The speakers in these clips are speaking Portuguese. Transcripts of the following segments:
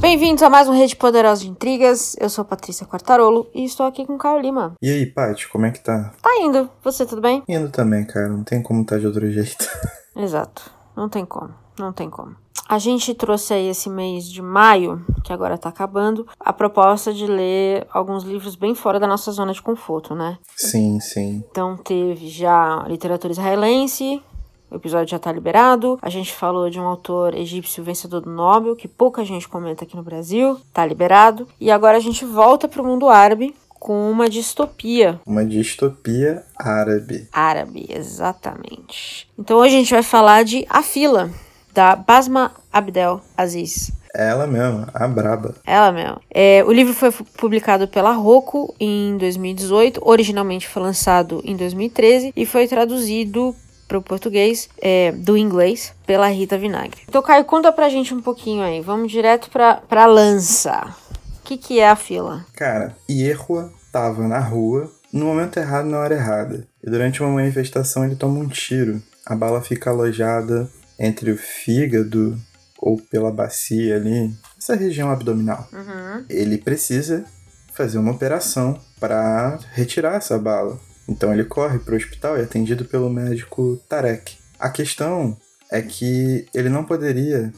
Bem-vindos a mais um Rede Poderosa de Intrigas. Eu sou Patrícia Quartarolo e estou aqui com o Caio Lima. E aí, Paty, como é que tá? Tá indo. Você, tudo bem? Indo também, cara. Não tem como tá de outro jeito. Exato. Não tem como. Não tem como. A gente trouxe aí esse mês de maio, que agora tá acabando, a proposta de ler alguns livros bem fora da nossa zona de conforto, né? Sim, sim. Então teve já literatura israelense, o episódio já tá liberado. A gente falou de um autor egípcio vencedor do Nobel, que pouca gente comenta aqui no Brasil, tá liberado. E agora a gente volta pro mundo árabe com uma distopia. Uma distopia árabe. Árabe, exatamente. Então hoje a gente vai falar de A Fila, da Basma Abdel Aziz. Ela mesma, a braba. Ela mesma. É, o livro foi publicado pela Rocco em 2018, originalmente foi lançado em 2013 e foi traduzido para o português é, do inglês pela Rita Vinagre. Então, Caio, conta pra gente um pouquinho aí. Vamos direto pra, pra lança. O que, que é a fila? Cara, Ierua tava na rua no momento errado, na hora errada. E durante uma manifestação ele toma um tiro. A bala fica alojada entre o fígado ou pela bacia ali, essa região abdominal. Uhum. Ele precisa fazer uma operação para retirar essa bala. Então ele corre para o hospital e é atendido pelo médico Tarek. A questão é que ele não poderia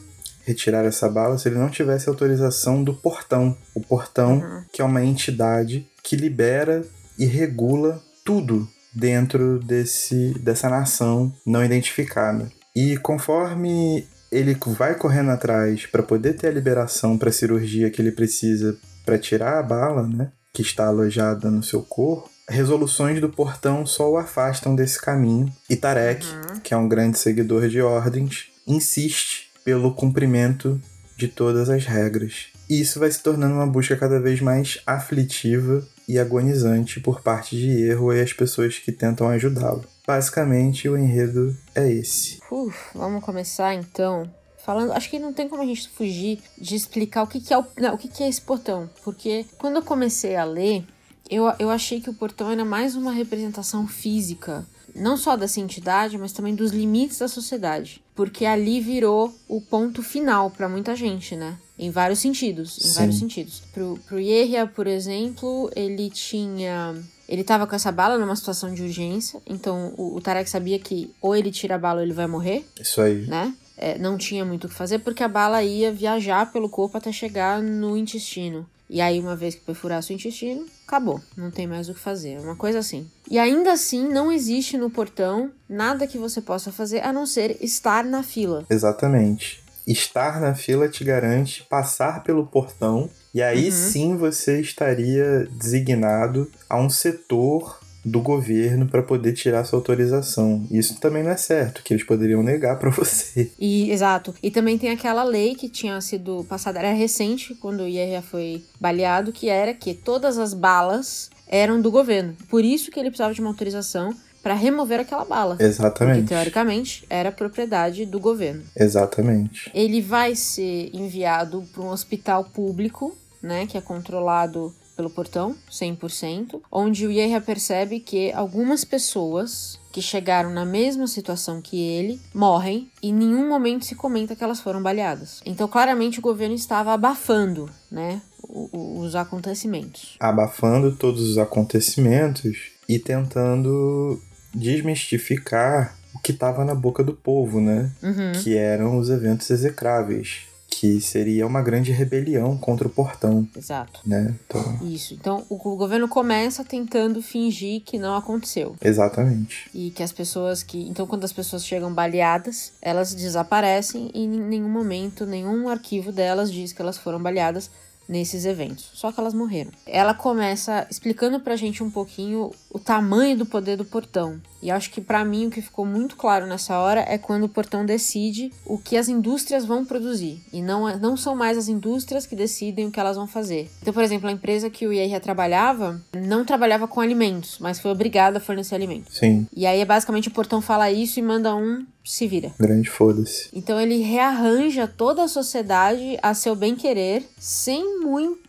retirar essa bala se ele não tivesse autorização do portão. O portão, Uhum. que é uma entidade que libera e regula tudo dentro desse, dessa nação não identificada. E conforme ele vai correndo atrás para poder ter a liberação para a cirurgia que ele precisa para tirar a bala, né, que está alojada no seu corpo, resoluções do portão só o afastam desse caminho. E Tarek, que é um grande seguidor de ordens, insiste pelo cumprimento de todas as regras. E isso vai se tornando uma busca cada vez mais aflitiva e agonizante por parte de Erro e as pessoas que tentam ajudá-lo. Basicamente, o enredo é esse. Uf, vamos começar então. Falando, acho que não tem como a gente fugir de explicar o que, que é o, não, o que, que é esse portão. Porque quando eu comecei a ler, eu, eu achei que o portão era mais uma representação física. Não só dessa entidade, mas também dos limites da sociedade. Porque ali virou o ponto final para muita gente, né? Em vários sentidos. Em Sim. vários sentidos. Pro, pro Yehia, por exemplo, ele tinha. Ele tava com essa bala numa situação de urgência. Então o, o Tarek sabia que ou ele tira a bala ou ele vai morrer Isso aí. né? É, não tinha muito o que fazer porque a bala ia viajar pelo corpo até chegar no intestino. E aí, uma vez que perfurasse o intestino, acabou. Não tem mais o que fazer. Uma coisa assim. E ainda assim, não existe no portão nada que você possa fazer a não ser estar na fila. Exatamente. Estar na fila te garante passar pelo portão e aí Uhum. sim você estaria designado a um setor do governo para poder tirar sua autorização. Isso também não é certo, que eles poderiam negar para você. E, exato. E também tem aquela lei que tinha sido passada, era recente, quando o Yehia foi baleado, que era que todas as balas eram do governo. Por isso que ele precisava de uma autorização para remover aquela bala. Exatamente. teoricamente, era propriedade do governo. Exatamente. Ele vai ser enviado para um hospital público, né, que é controlado pelo portão, 100%, onde o Yehia percebe que algumas pessoas que chegaram na mesma situação que ele morrem e em nenhum momento se comenta que elas foram baleadas. Então, claramente, o governo estava abafando, né, os acontecimentos. Abafando todos os acontecimentos e tentando desmistificar o que estava na boca do povo, né? Uhum. Que eram os eventos execráveis. Que seria uma grande rebelião contra o portão, Exato. né? Então, Isso. Então, o governo começa tentando fingir que não aconteceu. exatamente. E que as pessoas que. Então, quando as pessoas chegam baleadas, elas desaparecem e em nenhum momento, nenhum arquivo delas diz que elas foram baleadas nesses eventos. Só que elas morreram. Ela começa explicando pra gente um pouquinho o tamanho do poder do portão. E acho que pra mim o que ficou muito claro nessa hora é quando o portão decide o que as indústrias vão produzir. E não, é- não são mais as indústrias que decidem o que elas vão fazer. Então, por exemplo, a empresa que o IRA trabalhava não trabalhava com alimentos, mas foi obrigada a fornecer alimentos. Sim, E aí, basicamente, o portão fala isso e manda um se vira. grande foda-se. Então ele rearranja toda a sociedade a seu bem querer, sem muita.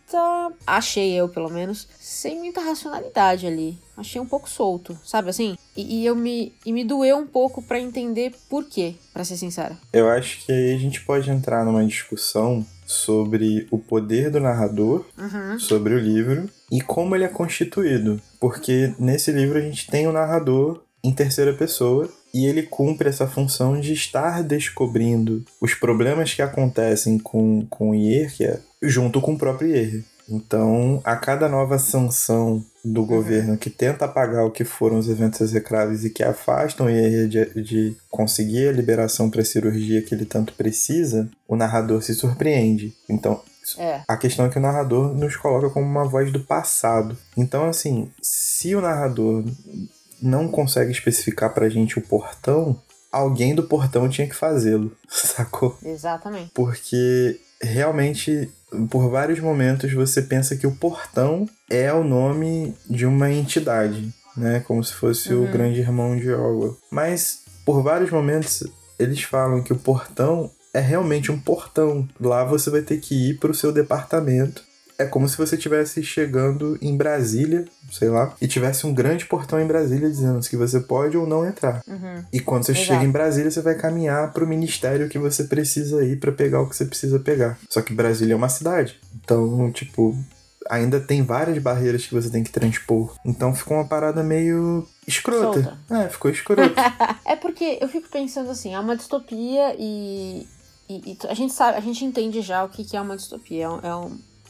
Achei eu, pelo menos, sem muita racionalidade ali. Achei um pouco solto, sabe assim? E, e eu me, e me doeu um pouco para entender por quê, para ser sincera. Eu acho que aí a gente pode entrar numa discussão sobre o poder do narrador, uhum. sobre o livro e como ele é constituído. Porque nesse livro a gente tem o narrador em terceira pessoa e ele cumpre essa função de estar descobrindo os problemas que acontecem com, com o Hierarquia junto com o próprio Hierarquia. Então, a cada nova sanção do uhum. governo que tenta apagar o que foram os eventos execráveis e que afastam ele de, de conseguir a liberação para a cirurgia que ele tanto precisa, o narrador se surpreende. Então, é. A questão é que o narrador nos coloca como uma voz do passado. Então, assim, se o narrador não consegue especificar pra gente o portão, alguém do portão tinha que fazê-lo, sacou? Exatamente. Porque realmente, por vários momentos, você pensa que o portão é o nome de uma entidade, né? Como se fosse uhum. o grande irmão de Orwell. Mas, por vários momentos, eles falam que o portão é realmente um portão. Lá você vai ter que ir para o seu departamento é como se você estivesse chegando em Brasília, sei lá, e tivesse um grande portão em Brasília dizendo que você pode ou não entrar. Uhum. E quando você Exato. chega em Brasília, você vai caminhar para o ministério que você precisa ir para pegar o que você precisa pegar. Só que Brasília é uma cidade. Então, tipo, ainda tem várias barreiras que você tem que transpor. Então ficou uma parada meio escrota. Solta. É, ficou escrota. é porque eu fico pensando assim, é uma distopia e, e, e, a gente sabe, a gente entende já o que, que é uma distopia. É um, é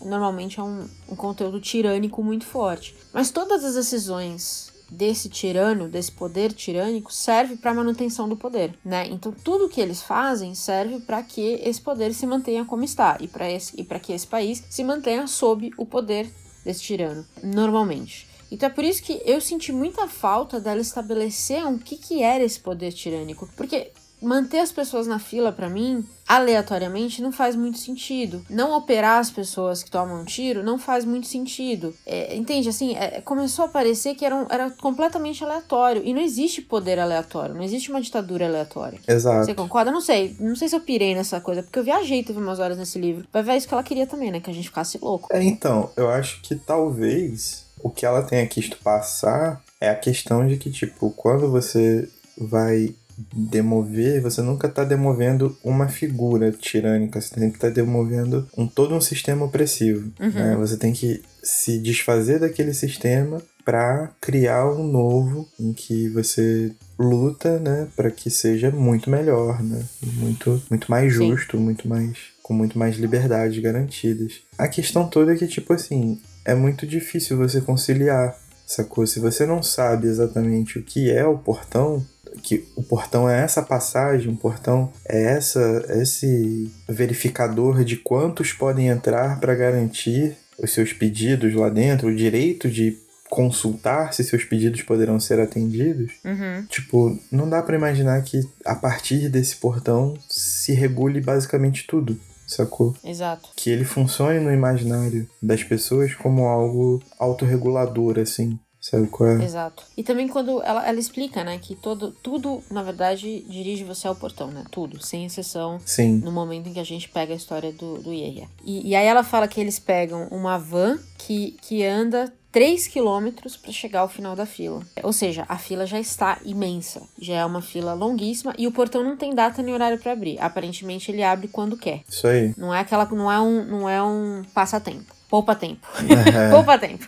normalmente é um, um conteúdo tirânico muito forte. Mas todas as decisões desse tirano, desse poder tirânico, serve para a manutenção do poder, né? Então tudo que eles fazem serve para que esse poder se mantenha como está e para esse e para que esse país se mantenha sob o poder desse tirano, normalmente. Então é por isso que eu senti muita falta dela estabelecer um que que era esse poder tirânico, porque manter as pessoas na fila, para mim, aleatoriamente, não faz muito sentido. Não operar as pessoas que tomam um tiro não faz muito sentido. É, entende? Assim, é, começou a parecer que era, um, era completamente aleatório. E não existe poder aleatório, não existe uma ditadura aleatória. Exato. Você concorda? Não sei. Não sei se eu pirei nessa coisa, porque eu viajei, teve umas horas nesse livro. Vai ver isso que ela queria também, né? Que a gente ficasse louco. É, então, eu acho que talvez o que ela tenha quisto passar é a questão de que, tipo, quando você vai demover, você nunca está demovendo uma figura tirânica, você tem que estar tá demovendo um, todo um sistema opressivo. Uhum. Né? Você tem que se desfazer daquele sistema para criar um novo em que você luta, né, para que seja muito melhor, né, muito muito mais justo, Sim. muito mais com muito mais liberdades garantidas. A questão toda é que tipo assim, é muito difícil você conciliar, sacou? Se você não sabe exatamente o que é o portão, que o portão é essa passagem, o portão é essa esse verificador de quantos podem entrar para garantir os seus pedidos lá dentro, o direito de consultar se seus pedidos poderão ser atendidos. Uhum. Tipo, não dá para imaginar que a partir desse portão se regule basicamente tudo. Sacou? Exato. Que ele funcione no imaginário das pessoas como algo autorregulador, assim. Sabe qual é? Exato. E também quando ela, ela explica, né, que todo, tudo, na verdade, dirige você ao portão, né? Tudo, sem exceção. Sim. No momento em que a gente pega a história do, do Yeia. E, e aí ela fala que eles pegam uma van que, que anda 3 quilômetros para chegar ao final da fila. Ou seja, a fila já está imensa, já é uma fila longuíssima e o portão não tem data nem horário para abrir. Aparentemente ele abre quando quer. Isso aí. Não é aquela, não é um, não é um passatempo. Poupa tempo. É. Poupa tempo.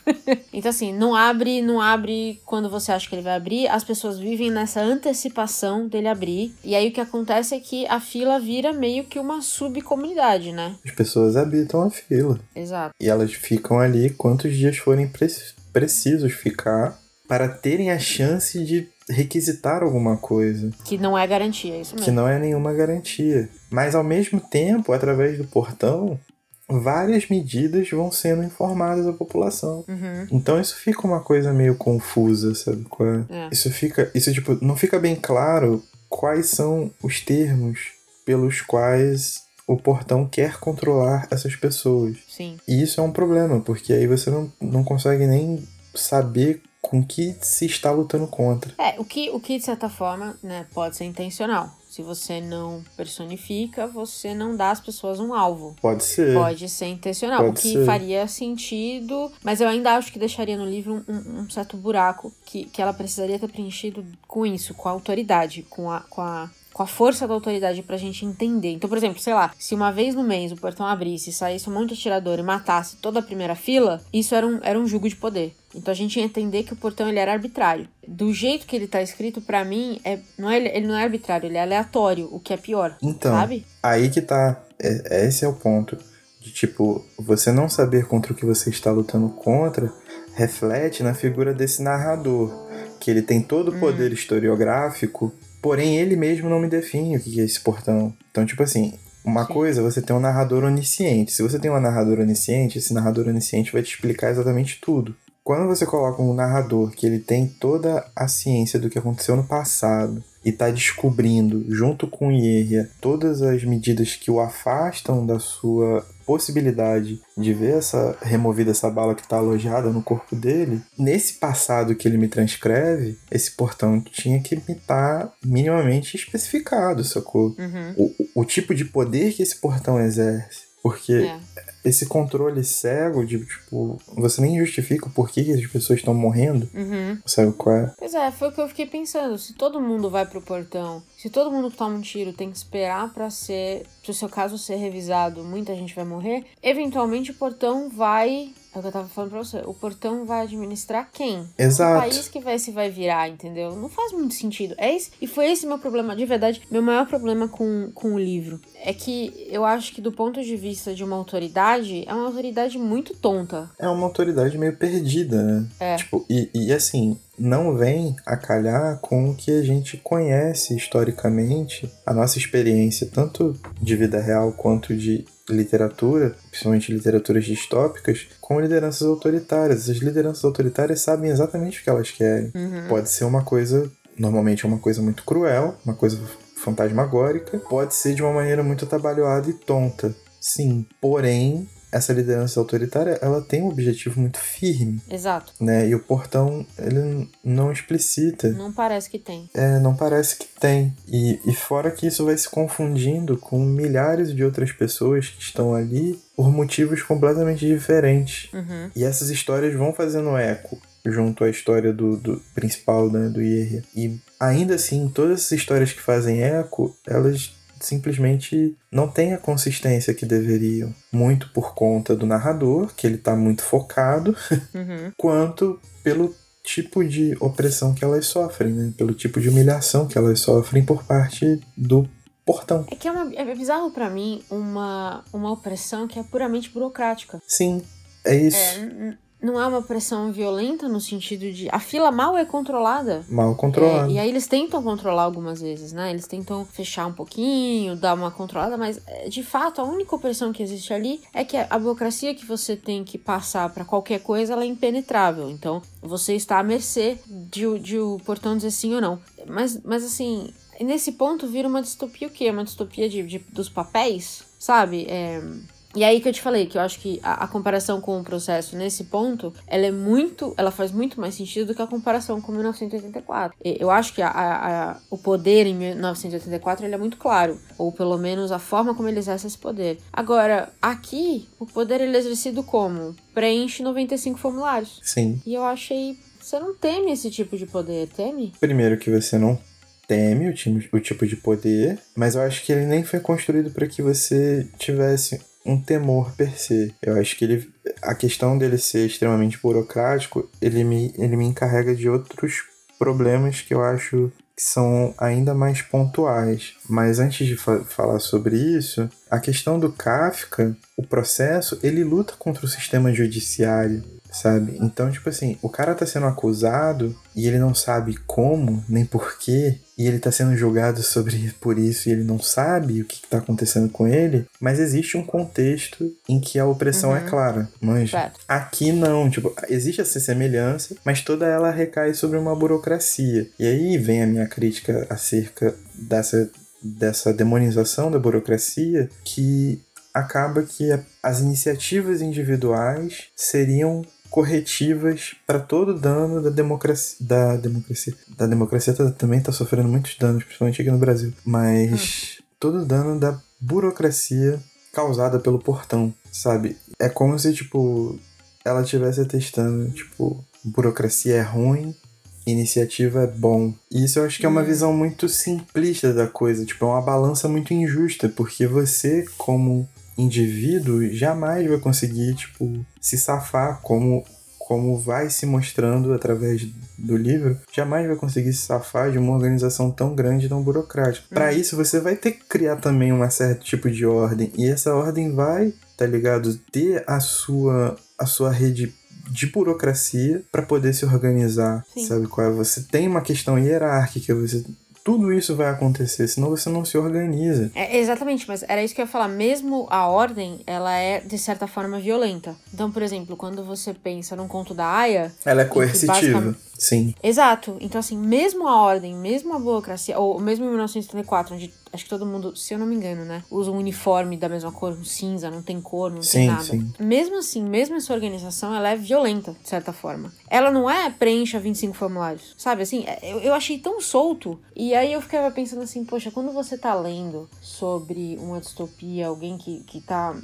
então, assim, não abre, não abre quando você acha que ele vai abrir. As pessoas vivem nessa antecipação dele abrir. E aí o que acontece é que a fila vira meio que uma subcomunidade, né? As pessoas habitam a fila. Exato. E elas ficam ali quantos dias forem pre precisos ficar para terem a chance de requisitar alguma coisa. Que não é garantia, é isso mesmo. Que não é nenhuma garantia. Mas ao mesmo tempo, através do portão, várias medidas vão sendo informadas à população. Uhum. Então isso fica uma coisa meio confusa, sabe? É? Isso fica. Isso, tipo, não fica bem claro quais são os termos pelos quais o portão quer controlar essas pessoas. Sim. E isso é um problema, porque aí você não, não consegue nem saber com que se está lutando contra. É, o que, o que de certa forma, né, pode ser intencional Se você não personifica, você não dá às pessoas um alvo. Pode ser. Pode ser intencional, Pode o que ser. faria sentido, mas eu ainda acho que deixaria no livro um, um certo buraco que, que ela precisaria ter preenchido com isso, com a autoridade, com a, com a, com a força da autoridade pra gente entender. Então, por exemplo, sei lá, se uma vez no mês o portão abrisse, saísse um monte de atirador e matasse toda a primeira fila, isso era um, era um jogo de poder. Então a gente ia entender que o portão ele era arbitrário. Do jeito que ele tá escrito, pra mim, é, não é, ele não é arbitrário, ele é aleatório, o que é pior. Então, Sabe? aí que tá. É- Esse é o ponto. De tipo, você não saber contra o que você está lutando contra reflete na figura desse narrador. Que ele tem todo o poder historiográfico, porém ele mesmo não me define o que é esse portão. Então, tipo assim, uma Sim. coisa é você tem um narrador onisciente. Se você tem um narrador onisciente, esse narrador onisciente vai te explicar exatamente tudo. Quando você coloca um narrador que ele tem toda a ciência do que aconteceu no passado e tá descobrindo, junto com Ierria, todas as medidas que o afastam da sua possibilidade de ver essa removida essa bala que tá alojada no corpo dele, nesse passado que ele me transcreve, esse portão tinha que me estar minimamente especificado, sacou? Uhum. O- o tipo de poder que esse portão exerce. Porque É. esse controle cego de, tipo, você nem justifica o porquê que as pessoas estão morrendo. Uhum. Sabe qual é? Pois é, foi o que eu fiquei pensando. Se todo mundo vai pro portão, se todo mundo que toma um tiro tem que esperar pra ser. Se o seu caso ser revisado, muita gente vai morrer. Eventualmente o portão vai. É o que eu tava falando pra você. O portão vai administrar quem? Exato. O país que vai se vai virar, entendeu? Não faz muito sentido. É esse, e foi esse meu problema, de verdade, meu maior problema com, com o livro. É que eu acho que do ponto de vista de uma autoridade, é uma autoridade muito tonta. É uma autoridade meio perdida, né? É. Tipo, e, e assim, não vem a calhar com o que a gente conhece historicamente, a nossa experiência, tanto de vida real quanto de literatura, principalmente literaturas distópicas, com lideranças autoritárias. As lideranças autoritárias sabem exatamente o que elas querem. Uhum. Pode ser uma coisa, normalmente é uma coisa muito cruel, uma coisa fantasmagórica, pode ser de uma maneira muito atabalhoada e tonta. Sim, porém, essa liderança autoritária, ela tem um objetivo muito firme, Exato. né? E o portão, ele não explicita. Não parece que tem. É, não parece que tem. E, e fora que isso vai se confundindo com milhares de outras pessoas que estão ali por motivos completamente diferentes. Uhum. E essas histórias vão fazendo eco junto à história do, do principal, né, do Ierria. E ainda assim, todas essas histórias que fazem eco, elas simplesmente não têm a consistência que deveriam. Muito por conta do narrador, que ele tá muito focado, Uhum. quanto pelo tipo de opressão que elas sofrem, né? Pelo tipo de humilhação que elas sofrem por parte do portão. É que é, uma, é bizarro pra mim uma, uma opressão que é puramente burocrática. Sim, é isso. É, n- n- não é uma opressão violenta no sentido de. A fila mal é controlada. Mal É, controlado. e aí eles tentam controlar algumas vezes, né? Eles tentam fechar um pouquinho, dar uma controlada, mas é, de fato a única opressão que existe ali é que a burocracia que você tem que passar pra qualquer coisa ela é impenetrável. Então você está à mercê de, o- de o portão dizer sim ou não. Mas, mas assim, nesse ponto vira uma distopia o quê? Uma distopia de, de- dos papéis, sabe? É, e aí que eu te falei, que eu acho que a, a comparação com o processo nesse ponto, ela é muito, ela faz muito mais sentido do que a comparação com 1984. E Eu acho que a- a- o poder em 1984 ele é muito claro, ou pelo menos a forma como ele exerce esse poder. Agora, aqui, o poder ele é exercido como? Preenche 95 formulários. Sim. E eu achei, você não teme esse tipo de poder, teme? Primeiro que você não teme o, time- o tipo de poder, mas eu acho que ele nem foi construído para que você tivesse um temor per se. Eu acho que ele, a questão dele ser extremamente burocrático, ele me, ele me encarrega de outros problemas que eu acho que são ainda mais pontuais. Mas antes de fa- falar sobre isso, a questão do Kafka, o processo, ele luta contra o sistema judiciário, sabe? Então, tipo assim, o cara tá sendo acusado e ele não sabe como, nem porquê, e ele tá sendo julgado sobre por isso e ele não sabe o que, que tá acontecendo com ele, mas existe um contexto em que a opressão é Uhum. clara, manja? Certo. Aqui não, tipo, existe essa semelhança, mas toda ela recai sobre uma burocracia. E aí vem a minha crítica acerca dessa, dessa demonização da burocracia que acaba que as iniciativas individuais seriam corretivas para todo o dano da democracia. Da democracia. Da democracia também está sofrendo muitos danos, principalmente aqui no Brasil. Mas hum. todo o dano da burocracia causada pelo portão, sabe? É como se, tipo, ela estivesse testando, tipo, burocracia é ruim, iniciativa é bom. E isso eu acho que é uma hum. visão muito simplista da coisa, tipo, é uma balança muito injusta, porque você, como indivíduo, jamais vai conseguir, tipo, se safar como como vai se mostrando através do livro, jamais vai conseguir se safar de uma organização tão grande, tão burocrática. Uhum. Para isso, você vai ter que criar também um certo tipo de ordem, e essa ordem vai, tá ligado, ter a sua a sua rede de burocracia para poder se organizar, Sim. sabe qual é? Você tem uma questão hierárquica, você tudo isso vai acontecer, senão você não se organiza. É, exatamente, mas era isso que eu ia falar. Mesmo a ordem, ela é, de certa forma, violenta. Então, por exemplo, quando você pensa num conto da Aya... Ela é coercitiva. Sim. Exato. Então, assim, mesmo a ordem, mesmo a burocracia, ou mesmo em 1934, onde acho que todo mundo, se eu não me engano, né, usa um uniforme da mesma cor, um cinza, não tem cor, não sim, tem nada. Sim. Mesmo assim, mesmo essa organização, ela é violenta, de certa forma. Ela não é preencha 25 formulários, sabe? Assim, é, eu, eu achei tão solto. E aí eu ficava pensando assim, poxa, quando você tá lendo sobre uma distopia, alguém que, que tá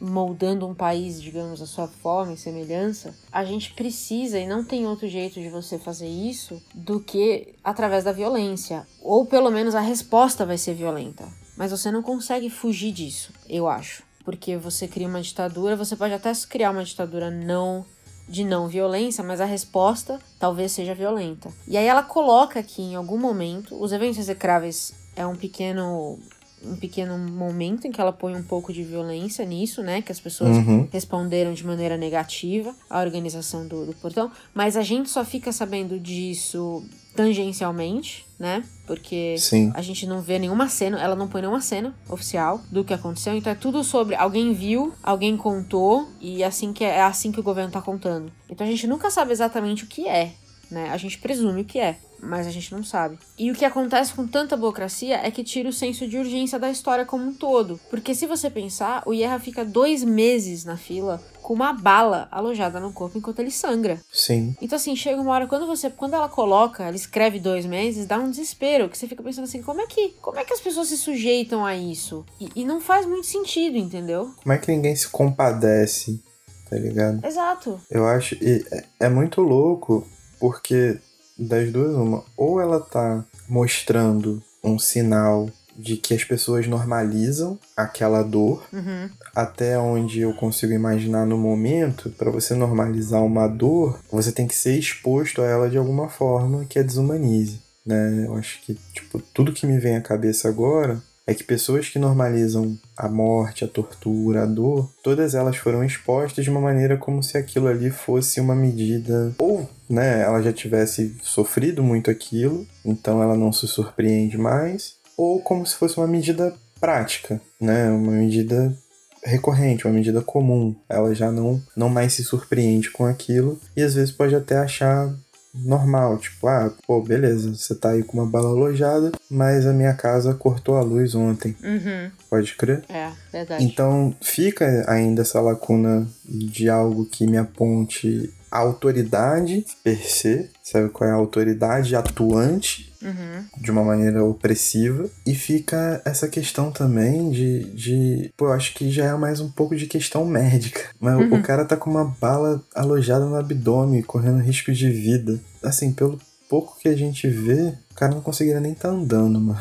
moldando um país, digamos, a sua forma e semelhança, a gente precisa e não tem outro jeito de você fazer isso do que através da violência. Ou pelo menos a resposta vai ser violenta. Mas você não consegue fugir disso, eu acho. Porque você cria uma ditadura, você pode até criar uma ditadura não de não violência, mas a resposta talvez seja violenta. E aí ela coloca aqui em algum momento, os eventos execráveis é um pequeno um pequeno momento em que ela põe um pouco de violência nisso, né? Que as pessoas uhum. responderam de maneira negativa à organização do, do portão. Mas a gente só fica sabendo disso tangencialmente, né? Porque Sim. a gente não vê nenhuma cena, ela não põe nenhuma cena oficial do que aconteceu. Então é tudo sobre alguém viu, alguém contou e assim que é, é assim que o governo tá contando. Então a gente nunca sabe exatamente o que é, né? A gente presume o que é mas a gente não sabe. E o que acontece com tanta burocracia é que tira o senso de urgência da história como um todo. Porque se você pensar, o Yerra fica dois meses na fila com uma bala alojada no corpo enquanto ele sangra. Sim. Então, assim, chega uma hora, quando você. Quando ela coloca, ela escreve dois meses, dá um desespero. Que você fica pensando assim, como é que. Como é que as pessoas se sujeitam a isso? E, e não faz muito sentido, entendeu? Como é que ninguém se compadece? Tá ligado? Exato. Eu acho. é, é muito louco, porque das duas, uma. Ou ela tá mostrando um sinal de que as pessoas normalizam aquela dor uhum. até onde eu consigo imaginar no momento para você normalizar uma dor você tem que ser exposto a ela de alguma forma que a desumanize né eu acho que tipo tudo que me vem à cabeça agora é que pessoas que normalizam a morte, a tortura, a dor, todas elas foram expostas de uma maneira como se aquilo ali fosse uma medida ou, né, ela já tivesse sofrido muito aquilo, então ela não se surpreende mais, ou como se fosse uma medida prática, né, uma medida recorrente, uma medida comum. Ela já não, não mais se surpreende com aquilo e às vezes pode até achar normal, tipo, ah, pô, beleza, você tá aí com uma bala alojada, mas a minha casa cortou a luz ontem. Uhum. Pode crer? É, verdade. Então fica ainda essa lacuna de algo que me aponte a autoridade per se, sabe qual é a autoridade atuante uhum. de uma maneira opressiva. E fica essa questão também de, de. Pô, eu acho que já é mais um pouco de questão médica. Mas uhum. o cara tá com uma bala alojada no abdômen, correndo risco de vida. Assim, pelo pouco que a gente vê, o cara não conseguiria nem estar tá andando, mano.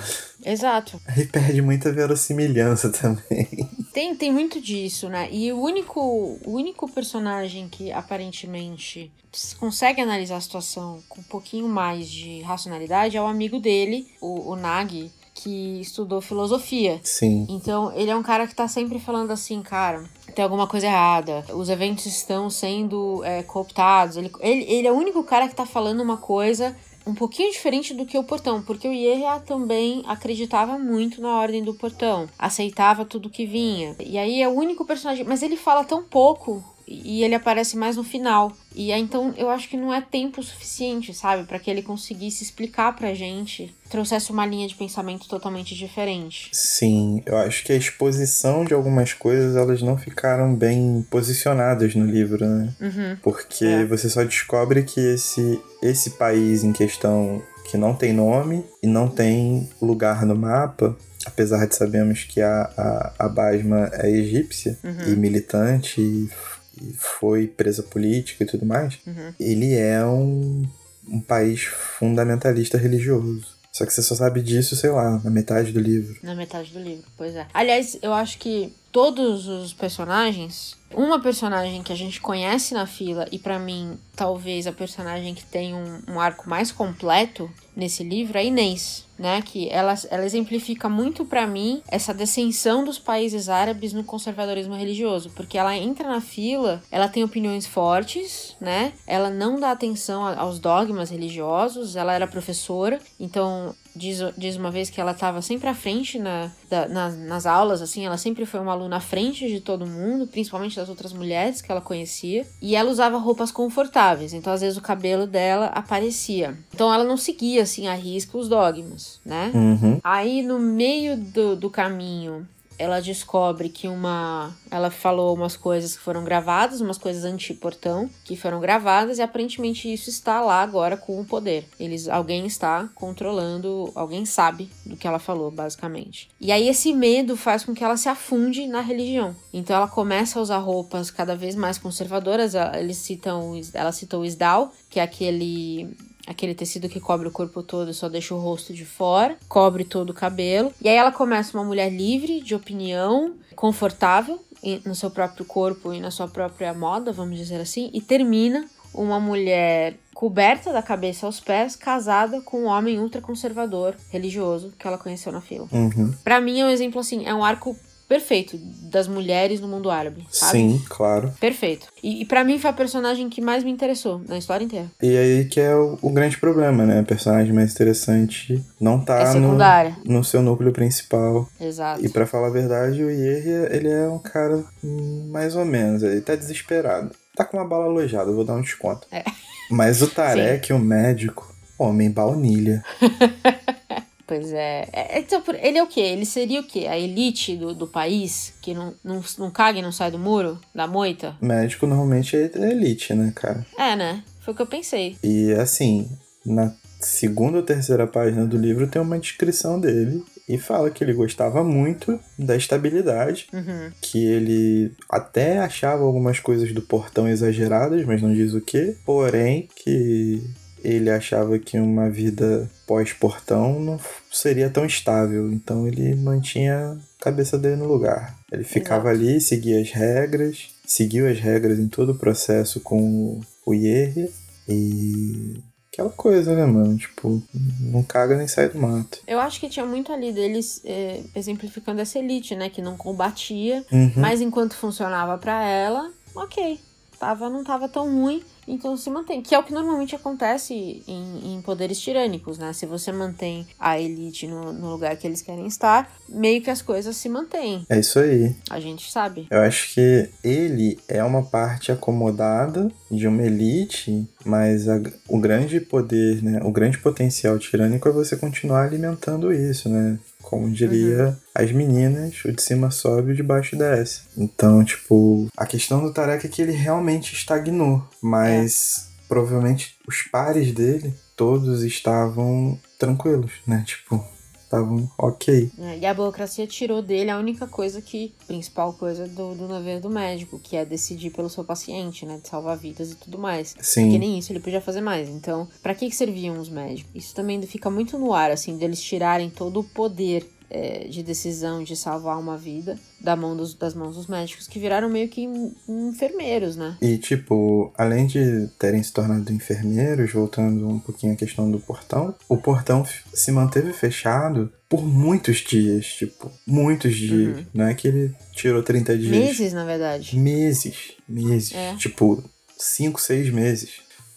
Exato. Aí perde muita verossimilhança também. Tem, tem muito disso, né? E o único, o único personagem que aparentemente consegue analisar a situação com um pouquinho mais de racionalidade é o amigo dele, o, o Nagi, que estudou filosofia. Sim. Então, ele é um cara que tá sempre falando assim, cara, tem alguma coisa errada, os eventos estão sendo é, cooptados. Ele, ele, ele é o único cara que tá falando uma coisa um pouquinho diferente do que o portão, porque o Ierra também acreditava muito na ordem do portão, aceitava tudo que vinha. E aí é o único personagem, mas ele fala tão pouco e ele aparece mais no final. E aí, então eu acho que não é tempo suficiente, sabe, para que ele conseguisse explicar pra gente, trouxesse uma linha de pensamento totalmente diferente. Sim, eu acho que a exposição de algumas coisas elas não ficaram bem posicionadas no livro, né? Uhum. Porque É. você só descobre que esse, esse país em questão que não tem nome e não tem lugar no mapa, apesar de sabermos que a, a, a Basma é egípcia Uhum. e militante e, foi presa política e tudo mais, Uhum. ele é um, um país fundamentalista religioso. Só que você só sabe disso, sei lá, na metade do livro. Na metade do livro, pois é. Aliás, eu acho que todos os personagens. Uma personagem que a gente conhece na fila, e pra mim, talvez a personagem que tem um, um arco mais completo nesse livro é Inês, né? Que ela, ela exemplifica muito pra mim essa descensão dos países árabes no conservadorismo religioso. Porque ela entra na fila, ela tem opiniões fortes, né? Ela não dá atenção aos dogmas religiosos, ela era professora, então diz, diz uma vez que ela estava sempre à frente na, da- na- nas aulas, assim, ela sempre foi uma aluna à frente de todo mundo, principalmente das outras mulheres que ela conhecia, e ela usava roupas confortáveis, então às vezes o cabelo dela aparecia. Então ela não seguia, assim, à risca os dogmas, né? Uhum. Aí no meio do, do caminho, ela descobre que uma. Ela falou umas coisas que foram gravadas, umas coisas anti-portão que foram gravadas, e aparentemente isso está lá agora com o poder. Eles, alguém está controlando, alguém sabe do que ela falou, basicamente. E aí esse medo faz com que ela se afunde na religião. Então ela começa a usar roupas cada vez mais conservadoras. Ela- Eles citam, ela citou o Isdal, que é aquele aquele tecido que cobre o corpo todo e só deixa o rosto de fora, cobre todo o cabelo. E aí ela começa uma mulher livre de opinião, confortável no seu próprio corpo e na sua própria moda, vamos dizer assim, e termina uma mulher coberta da cabeça aos pés, casada com um homem ultraconservador, religioso, que ela conheceu na fila. Uhum. Pra mim é um exemplo assim, é um arco perfeito das mulheres no mundo árabe, sabe? Sim, claro. Perfeito. E, e para mim foi a personagem que mais me interessou na história inteira. E aí que é o, o grande problema, né? A personagem mais interessante não é tá no, secundária. no seu núcleo principal. Exato. E pra falar a verdade, o Yehia, ele é um cara mais ou menos, ele tá desesperado. Tá com uma bala alojada, eu vou dar um desconto. É. Mas o Tarek, o médico, homem baunilha. Pois é. É, então, por- ele é o quê? Ele seria o quê? A elite do, do país que não, não, não caga e não sai do muro? Da moita? Médico normalmente é elite, né, cara? É, né? Foi o que eu pensei. E assim, na segunda ou terceira página do livro tem uma descrição dele e fala que ele gostava muito da estabilidade, Uhum. que ele até achava algumas coisas do portão exageradas, mas não diz o que, porém que ele achava que uma vida pós-portão não seria tão estável, então ele mantinha a cabeça dele no lugar. Ele ficava Exato. ali, seguia as regras, seguiu as regras em todo o processo com o Yerri e aquela coisa, né, mano? Tipo, não caga nem sai do mato. Eu acho que tinha muito ali deles é, exemplificando essa elite, né? Que não combatia, Uhum. mas enquanto funcionava pra ela, ok. Tava, não tava tão ruim, então se mantém. Que é o que normalmente acontece em, em poderes tirânicos, né? Se você mantém a elite no, no lugar que eles querem estar, meio que as coisas se mantêm. É isso aí. A gente sabe. Eu acho que ele é uma parte acomodada de uma elite, mas a- o grande poder, né, o grande potencial tirânico é você continuar alimentando isso, né? Como diria as meninas, o de cima sobe e o de baixo desce. Então, tipo, a questão do Tarek é que ele realmente estagnou, mas provavelmente os pares dele todos estavam tranquilos, né? Tipo, estavam ok. né? E a burocracia tirou dele a única coisa que. principal coisa do, do dever do médico, que é decidir pelo seu paciente, né? De salvar vidas e tudo mais. Porque Sim. nem isso ele podia fazer mais. Então, pra que, que serviam os médicos? Isso também fica muito no ar, assim, deles tirarem todo o poder é, de decisão de salvar uma vida da mão dos, das mãos dos médicos, que viraram meio que en- enfermeiros, né? E, tipo, além de terem se tornado enfermeiros, voltando um pouquinho à questão do portão, o portão se manteve fechado por muitos dias, tipo, muitos dias. Uhum. Não é que ele tirou 30 dias. Meses, na verdade. Meses. Meses. É. Tipo, 5, 6 meses.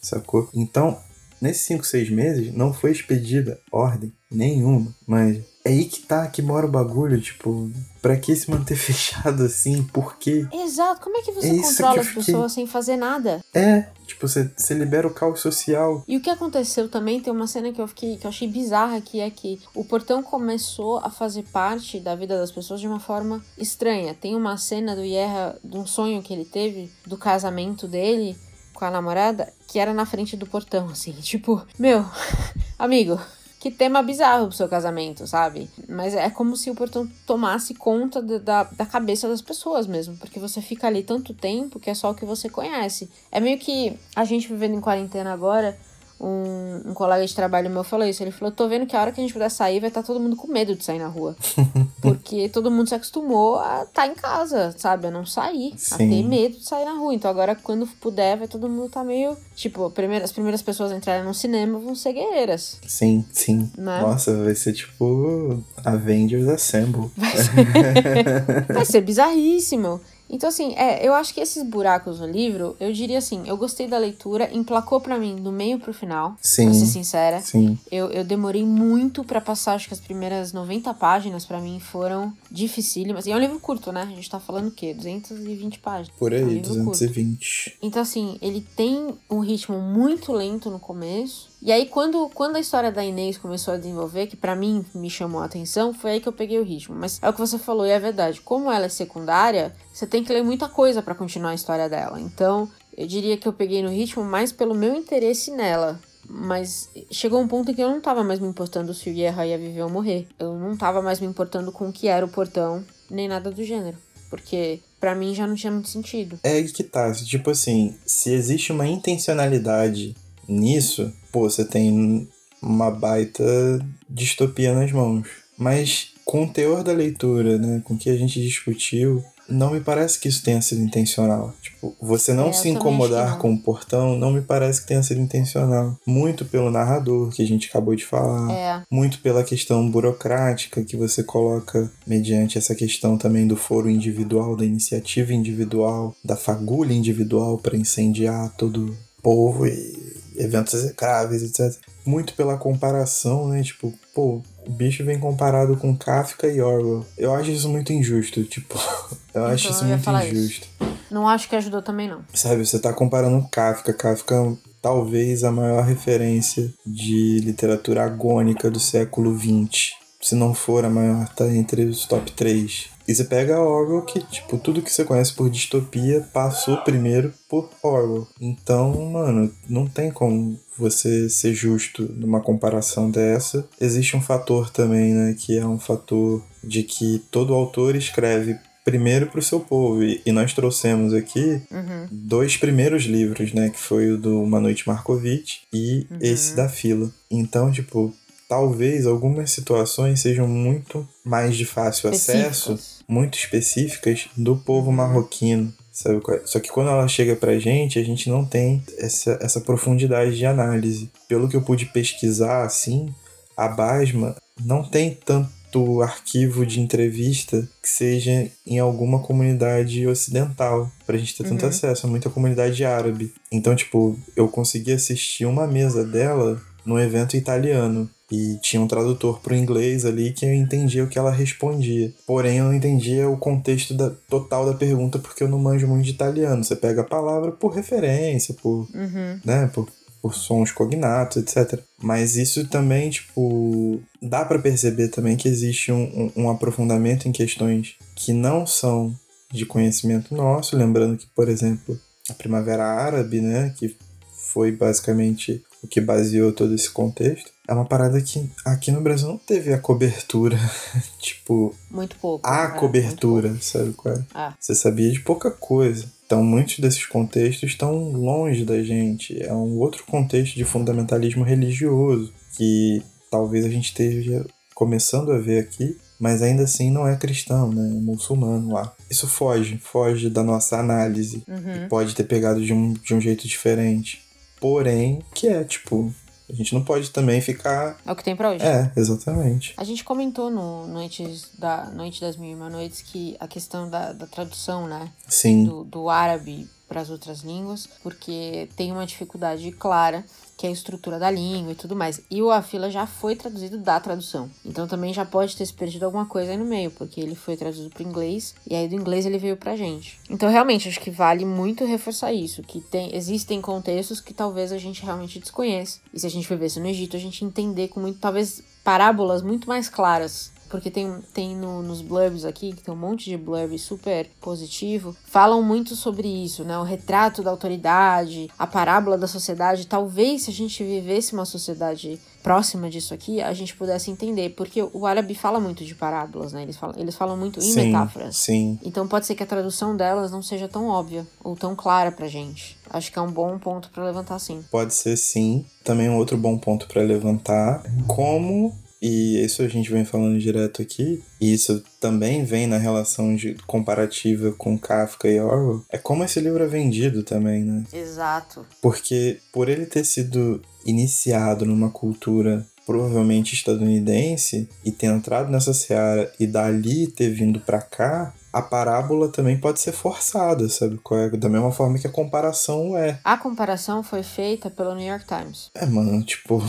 Sacou? Então, nesses 5, 6 meses, não foi expedida ordem nenhuma, mas é aí que tá, que mora o bagulho, tipo, pra que se manter fechado assim? Por quê? Exato, como é que você É controla que as pessoas sem fazer nada? É, tipo, você, você libera o caos social. E o que aconteceu também, tem uma cena que eu fiquei, que eu achei bizarra, que é que o portão começou a fazer parte da vida das pessoas de uma forma estranha. Tem uma cena do Yerra, de um sonho que ele teve, do casamento dele com a namorada, que era na frente do portão, assim, tipo, meu, amigo. Que tema bizarro pro seu casamento, sabe? Mas é como se o portão tomasse conta da- da, cabeça das pessoas mesmo. Porque você fica ali tanto tempo que é só o que você conhece. É meio que a gente vivendo em quarentena agora. Um, um colega de trabalho meu falou isso. Ele falou: tô vendo que a hora que a gente puder sair, vai estar todo mundo com medo de sair na rua. Porque todo mundo se acostumou a estar em casa, sabe? A não sair, a Sim. ter medo de sair na rua. Então agora, quando puder, vai todo mundo tá meio. Tipo, a primeira- as primeiras pessoas a entrarem no cinema vão ser guerreiras. Sim, sim. Né? Nossa, vai ser tipo Avengers Assemble. Vai ser, vai ser bizarríssimo. Então, assim, é, eu acho que esses buracos no livro, eu diria assim, eu gostei da leitura, emplacou pra mim do meio pro final, pra ser Sim, sincera. sim. Eu, eu demorei muito pra passar, acho que as primeiras 90 páginas pra mim foram dificílimas. E é um livro curto, né? A gente tá falando o quê? 220 páginas. Por É um aí, livro curto. 220. Então, assim, ele tem um ritmo muito lento no começo. E aí, quando, quando a história da Inês começou a desenvolver, que pra mim me chamou a atenção, foi aí que eu peguei o ritmo. Mas é o que você falou e é verdade. Como ela é secundária, você tem que ler muita coisa pra continuar a história dela. Então, eu diria que eu peguei no ritmo mais pelo meu interesse nela. Mas chegou um ponto em que eu não tava mais me importando se o Yerra ia viver ou morrer. Eu não tava mais me importando com o que era o portão, nem nada do gênero. Porque pra mim já não tinha muito sentido. É que tá. Tipo assim, se existe uma intencionalidade nisso, pô, você tem uma baita distopia nas mãos. Mas com o teor da leitura, né, com o que a gente discutiu, não me parece que isso tenha sido intencional. Tipo, você não É, se incomodar não. com o portão, não me parece que tenha sido intencional. Muito pelo narrador que a gente acabou de falar. É, muito pela questão burocrática que você coloca mediante essa questão também do foro individual, da iniciativa individual, da fagulha individual para incendiar todo o povo e eventos execráveis, etc. Muito pela comparação, né? Tipo, pô, o bicho vem comparado com Kafka e Orwell. Eu acho isso muito injusto, tipo, eu acho Então, isso eu muito falar isso. injusto. não acho que ajudou também, não. Sabe, você tá comparando Kafka. Kafka é talvez a maior referência de literatura agônica do século XX. Se não for a maior, tá entre os top 3. E você pega a Orwell, que, tipo, tudo que você conhece por distopia passou primeiro por Orwell. Então, mano, não tem como você ser justo numa comparação dessa. Existe um fator também, né, que é um fator de que todo autor escreve primeiro pro seu povo. E, e nós trouxemos aqui Uhum. dois primeiros livros, né? Que foi o do Uma Noite Markovitch e Uhum. esse da fila. Então, tipo, talvez algumas situações sejam muito mais de fácil acesso, muito específicas do povo marroquino. Sabe é? Só que quando ela chega pra gente, a gente não tem essa, essa profundidade de análise. Pelo que eu pude pesquisar, assim, a Basma não tem tanto arquivo de entrevista que seja em alguma comunidade ocidental, pra gente ter tanto Uhum. acesso, é muita comunidade árabe. Então, tipo, eu consegui assistir uma mesa dela num evento italiano. E tinha um tradutor pro inglês ali que eu entendia o que ela respondia. Porém, eu não entendia o contexto da, total da pergunta porque eu não manjo muito de italiano. Você pega a palavra por referência, por Uhum. né, por, por sons cognatos, etc. Mas isso também, tipo, dá pra perceber também que existe um, um, um aprofundamento em questões que não são de conhecimento nosso, lembrando que, por exemplo, a Primavera Árabe, né, que foi basicamente o que baseou todo esse contexto, é uma parada que aqui no Brasil não teve a cobertura, tipo, Muito pouco. a é, cobertura, sabe qual é? Ah, Você sabia de pouca coisa. Então, muitos desses contextos estão longe da gente. É um outro contexto de fundamentalismo religioso que talvez a gente esteja começando a ver aqui, mas ainda assim não é cristão, né? É muçulmano lá. Isso foge, foge da nossa análise. uhum. Pode ter pegado de um, de um jeito diferente. Porém, que é, tipo, a gente não pode também ficar. É o que tem pra hoje. É, exatamente. A gente comentou no Noites da Noite das Mil e Uma Noites que a questão da, da tradução, né? Sim. Do, do árabe para as outras línguas, porque tem uma dificuldade clara que é a estrutura da língua e tudo mais. E o A Fila já foi traduzido da tradução. Então também já pode ter se perdido alguma coisa aí no meio, porque ele foi traduzido para inglês e aí do inglês ele veio pra gente. Então realmente acho que vale muito reforçar isso, que tem existem contextos que talvez a gente realmente desconheça. E se a gente vivesse no Egito, a gente entender com muito talvez parábolas muito mais claras porque tem, tem no, nos blurbs aqui, que tem um monte de blurb super positivo, falam muito sobre isso, né? O retrato da autoridade, a parábola da sociedade. Talvez se a gente vivesse uma sociedade próxima disso aqui, a gente pudesse entender, porque o árabe fala muito de parábolas, né? Eles falam, eles falam muito em sim, metáforas. Sim. Então pode ser que a tradução delas não seja tão óbvia ou tão clara pra gente. Acho que é um bom ponto para levantar sim. Pode ser sim. Também um outro bom ponto para levantar, como e isso a gente vem falando direto aqui, e isso também vem na relação de comparativa com Kafka e Orwell, é como esse livro é vendido também, né? Exato. Porque por ele ter sido iniciado numa cultura provavelmente estadunidense e ter entrado nessa seara e dali ter vindo para cá, a parábola também pode ser forçada, sabe? É? Da mesma forma que a comparação é. A comparação foi feita pelo New York Times. É, mano, tipo.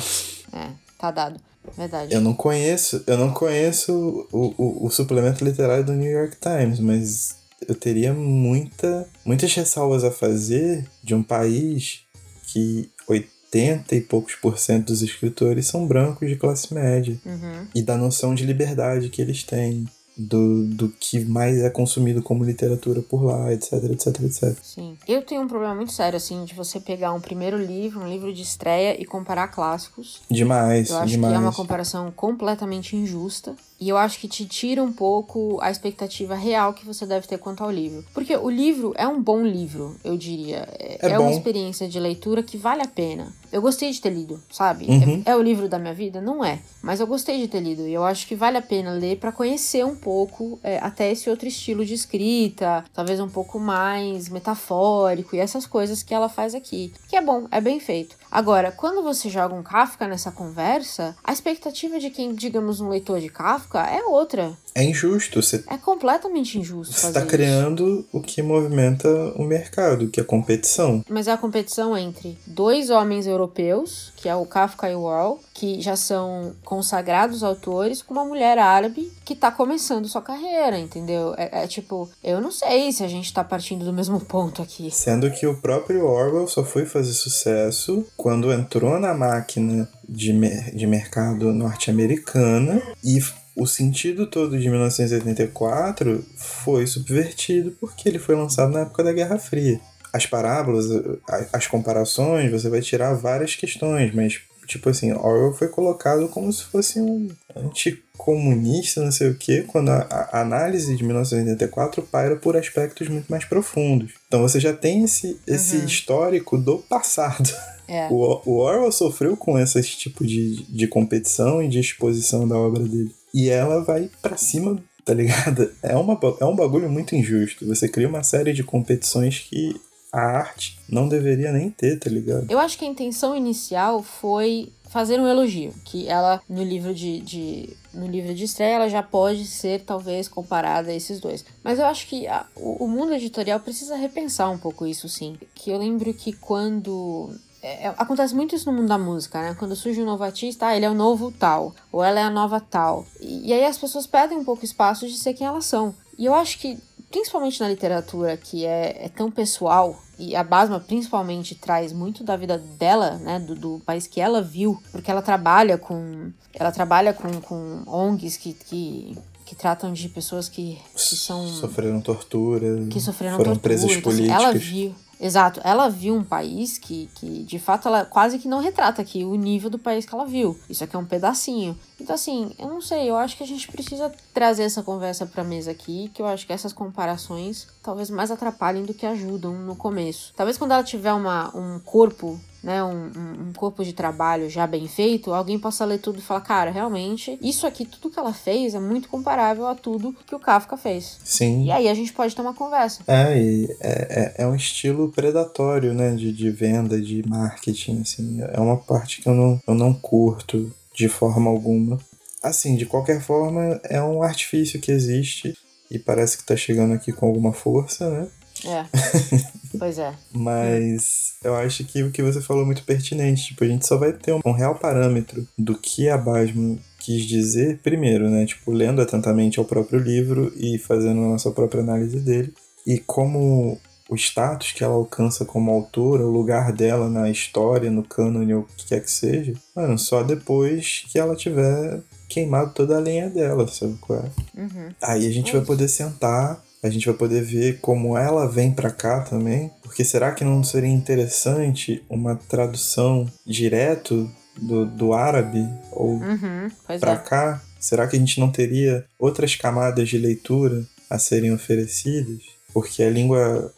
É, tá dado. Verdade. Eu não conheço, eu não conheço o, o, o, suplemento literário do New York Times, mas eu teria muita, muitas ressalvas a fazer de um país que 80 e poucos por cento dos escritores são brancos de classe média. Uhum. E da noção de liberdade que eles têm do, do que mais é consumido como literatura por lá, etc, etc, etc. Sim. Eu tenho um problema muito sério, assim, de você pegar um primeiro livro, um livro de estreia e comparar clássicos. Demais, Eu acho demais. que é uma comparação completamente injusta. E eu acho que te tira um pouco a expectativa real que você deve ter quanto ao livro. Porque o livro é um bom livro, eu diria. É, é, é uma experiência de leitura que vale a pena. Eu gostei de ter lido, sabe? Uhum. É, é, o livro da minha vida? Não é. Mas eu gostei de ter lido. E eu acho que vale a pena ler para conhecer um pouco é, até esse outro estilo de escrita. Talvez um pouco mais metafórico e essas coisas que ela faz aqui. Que é bom, é bem feito. Agora, quando você joga um Kafka nessa conversa, a expectativa de quem, digamos, um leitor de Kafka é outra. É injusto. Você... É completamente injusto. Você está criando o que movimenta o mercado, que é a competição. Mas é a competição entre dois homens europeus, que é o Kafka e o Orwell, que já são consagrados autores, com uma mulher árabe que está começando sua carreira, entendeu? É, é, tipo, eu não sei se a gente está partindo do mesmo ponto aqui. Sendo que o próprio Orwell só foi fazer sucesso quando entrou na máquina de, mer de mercado norte-americana e o sentido todo de 1984 foi subvertido porque ele foi lançado na época da Guerra Fria. As parábolas, as comparações, você vai tirar várias questões, mas, tipo assim, Orwell foi colocado como se fosse um anticomunista, não sei o quê, quando a, a análise de 1984 paira por aspectos muito mais profundos. Então você já tem esse, esse uhum. histórico do passado. É. O, o Orwell sofreu com esse tipo de, de competição e de exposição da obra dele. E ela vai para cima, tá ligado? É, uma, é um bagulho muito injusto. Você cria uma série de competições que a arte não deveria nem ter, tá ligado? Eu acho que a intenção inicial foi fazer um elogio, que ela no livro de, de, no livro de estreia ela já pode ser talvez comparada a esses dois. Mas eu acho que a, o, o mundo editorial precisa repensar um pouco isso sim. Que eu lembro que quando é, é, acontece muito isso no mundo da música, né? Quando surge um novo artista, ah, ele é o novo tal, ou ela é a nova tal. E, e aí as pessoas perdem um pouco espaço de ser quem elas são. E eu acho que, principalmente na literatura, que é, é tão pessoal, e a Basma principalmente traz muito da vida dela, né, do, do, país que ela viu, porque ela trabalha com ela trabalha com, com ONGs que, que, que tratam de pessoas que, que são sofreram tortura, que sofreram foram tortura. presas então, políticas. Assim, ela viu Exato. Ela viu um país que, que, de fato, ela quase que não retrata aqui o nível do país que ela viu. Isso aqui é um pedacinho. Então, assim, eu não sei, eu acho que a gente precisa trazer essa conversa pra mesa aqui, que eu acho que essas comparações talvez mais atrapalhem do que ajudam no começo. Talvez quando ela tiver uma, um corpo né, um, um, corpo de trabalho já bem feito, alguém possa ler tudo e falar, cara, realmente, isso aqui, tudo que ela fez é muito comparável a tudo que o Kafka fez. Sim. E aí a gente pode ter uma conversa. É, e é, é, é um estilo predatório, né, de, de venda, de marketing, assim, é uma parte que eu não, eu não curto de forma alguma. Assim, de qualquer forma, é um artifício que existe e parece que tá chegando aqui com alguma força, né? É. pois é. Mas eu acho que o que você falou é muito pertinente. Tipo, a gente só vai ter um real parâmetro do que a Basmo quis dizer primeiro, né? Tipo, lendo atentamente ao próprio livro e fazendo a nossa própria análise dele. E como o status que ela alcança como autora, o lugar dela na história, no cânone ou o que quer que seja, mano, só depois que ela tiver queimado toda a lenha dela, sabe qual é? Uhum. Aí a gente é vai poder sentar, a gente vai poder ver como ela vem para cá também, porque será que não seria interessante uma tradução direto do, do árabe ou uhum. para é. cá? Será que a gente não teria outras camadas de leitura a serem oferecidas? Porque a língua.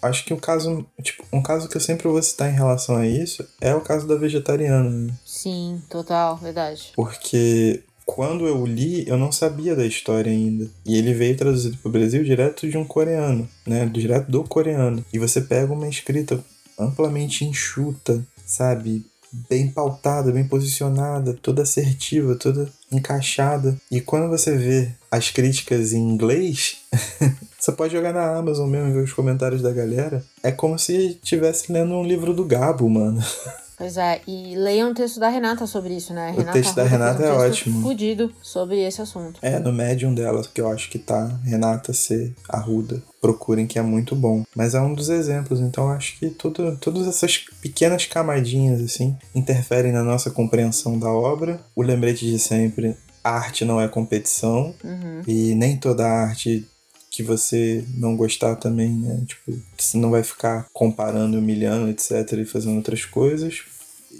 acho que o caso. Tipo, um caso que eu sempre vou citar em relação a isso é o caso da vegetariana. Né? Sim, total, verdade. Porque quando eu li, eu não sabia da história ainda. E ele veio traduzido para o Brasil direto de um coreano, né? Direto do coreano. E você pega uma escrita amplamente enxuta, sabe? Bem pautada, bem posicionada, toda assertiva, toda encaixada. E quando você vê as críticas em inglês, Você pode jogar na Amazon mesmo e ver os comentários da galera. É como se estivesse lendo um livro do Gabo, mano. Pois é, e leiam o texto da Renata sobre isso, né? Renata o texto da Renata um é ótimo. Fudido sobre esse assunto. É, no Medium dela, que eu acho que tá Renata C. Arruda. Procurem que é muito bom. Mas é um dos exemplos, então eu acho que tudo, todas essas pequenas camadinhas, assim, interferem na nossa compreensão da obra. O lembrete de sempre arte não é competição uhum. e nem toda arte que você não gostar também, né? Tipo, você não vai ficar comparando, humilhando, etc. e fazendo outras coisas.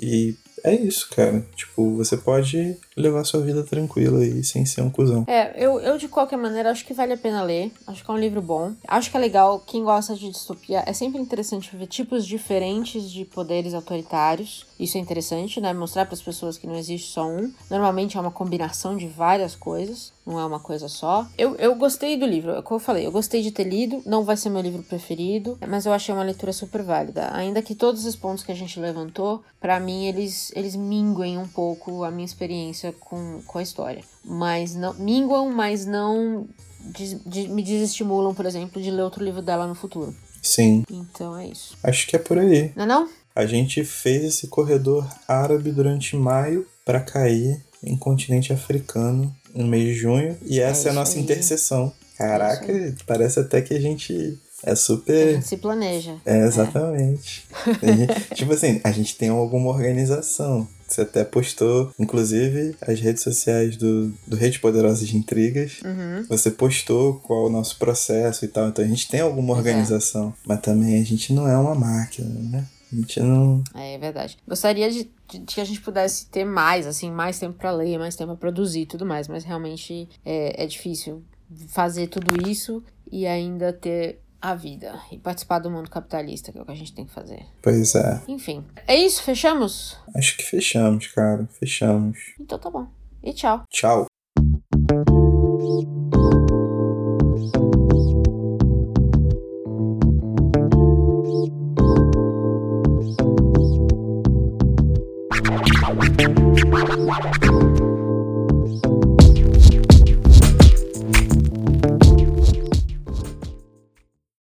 E é isso, cara. Tipo, você pode levar sua vida tranquila e sem ser um cuzão. É, eu, eu de qualquer maneira acho que vale a pena ler. Acho que é um livro bom. Acho que é legal, quem gosta de distopia, é sempre interessante ver tipos diferentes de poderes autoritários. Isso é interessante, né? Mostrar para as pessoas que não existe só um. Normalmente é uma combinação de várias coisas, não é uma coisa só. Eu, eu gostei do livro, é como eu falei, eu gostei de ter lido. Não vai ser meu livro preferido, mas eu achei uma leitura super válida. Ainda que todos os pontos que a gente levantou, para mim eles, eles minguem um pouco a minha experiência com, com a história. Mas não. Minguam, mas não de, de, me desestimulam, por exemplo, de ler outro livro dela no futuro. Sim. Então é isso. Acho que é por aí. Não é não? A gente fez esse corredor árabe durante maio para cair em continente africano no mês de junho. E é essa é, é a nossa aí. interseção. Caraca, é parece até que a gente é super. A gente se planeja. É, exatamente. É. Gente, tipo assim, a gente tem alguma organização. Você até postou, inclusive, as redes sociais do, do Rede Poderosa de Intrigas. Uhum. Você postou qual é o nosso processo e tal. Então a gente tem alguma organização. É. Mas também a gente não é uma máquina, né? A gente não. É, é verdade. Gostaria de, de, de, que a gente pudesse ter mais, assim, mais tempo para ler, mais tempo para produzir e tudo mais, mas realmente é, é difícil fazer tudo isso e ainda ter a vida e participar do mundo capitalista, que é o que a gente tem que fazer. Pois é. Enfim. É isso, fechamos? Acho que fechamos, cara. Fechamos. Então tá bom. E tchau. Tchau.